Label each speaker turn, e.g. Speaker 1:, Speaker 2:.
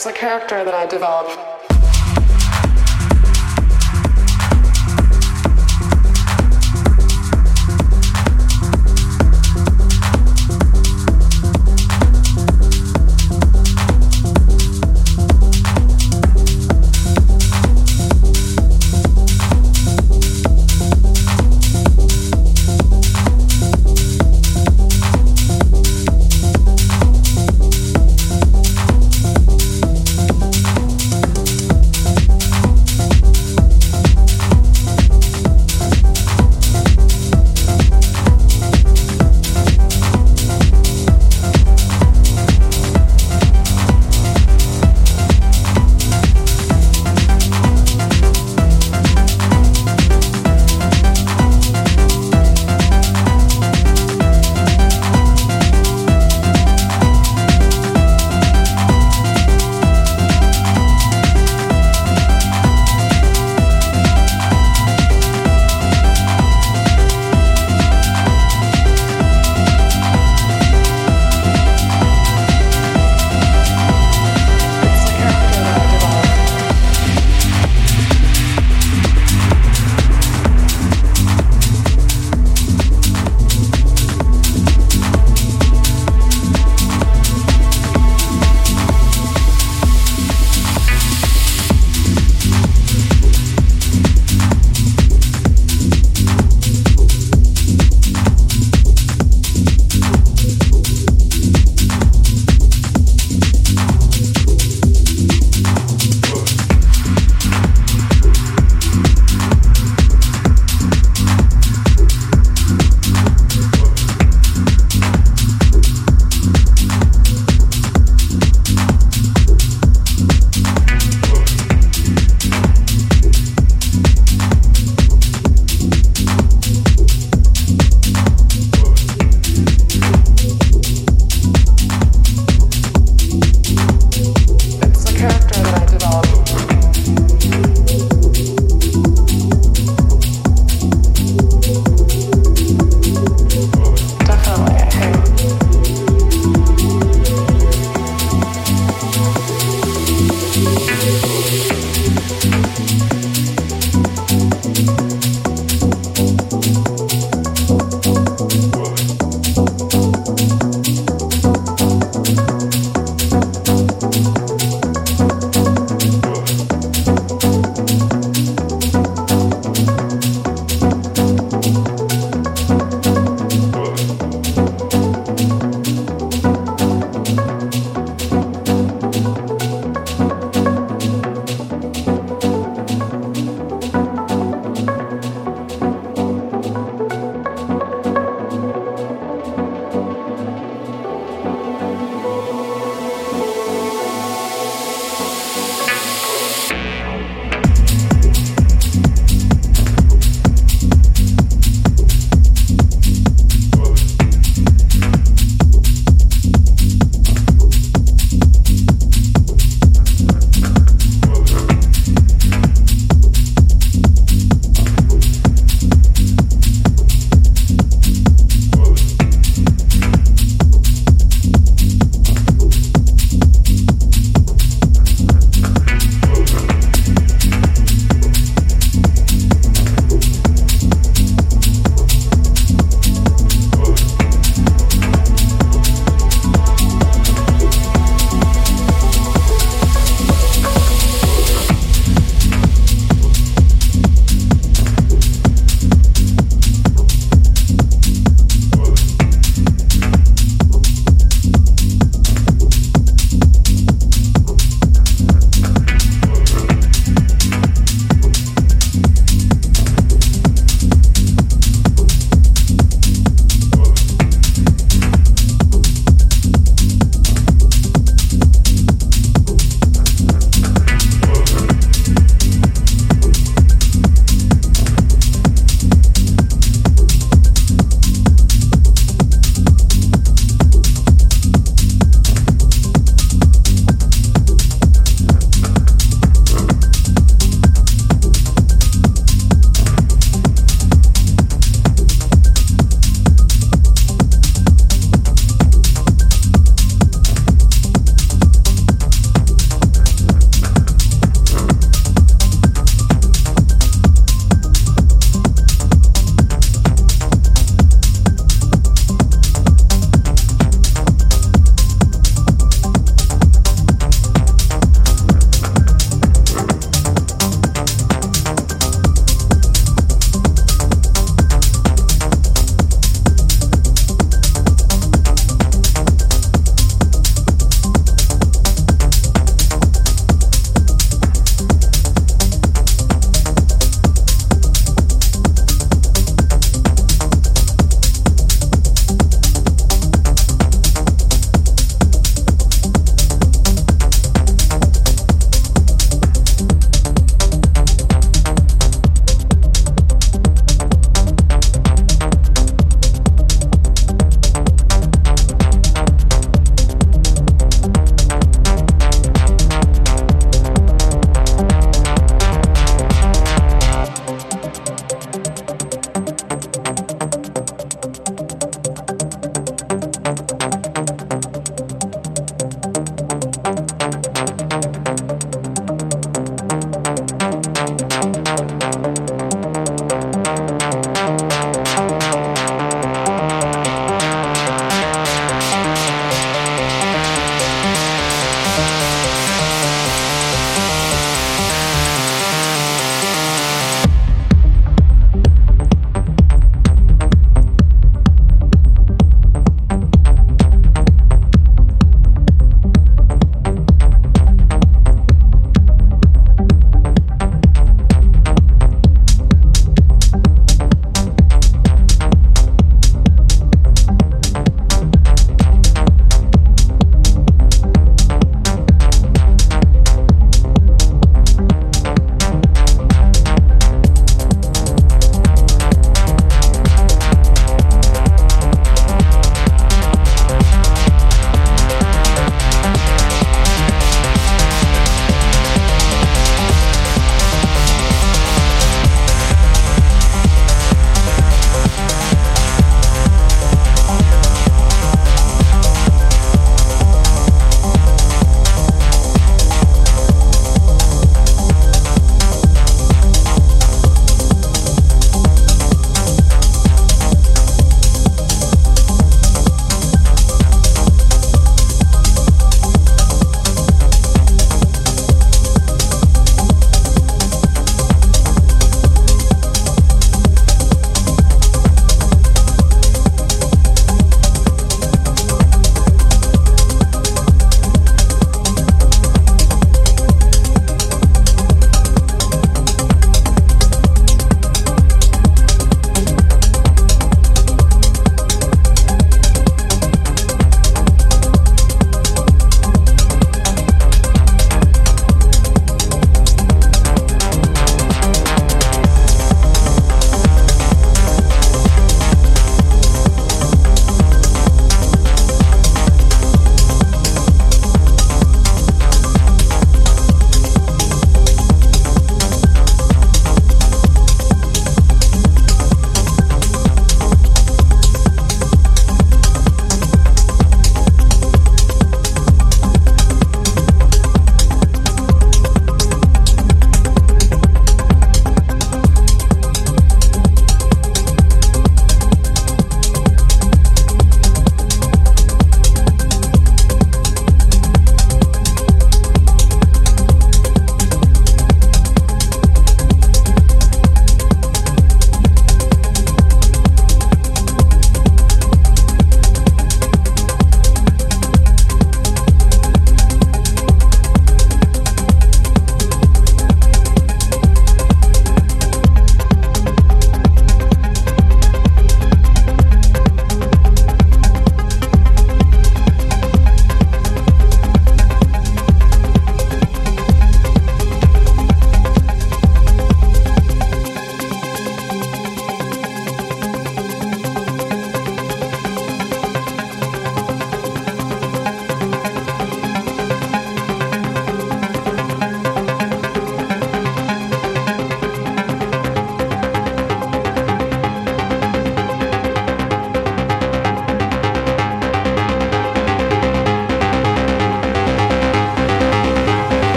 Speaker 1: It's a character that I developed.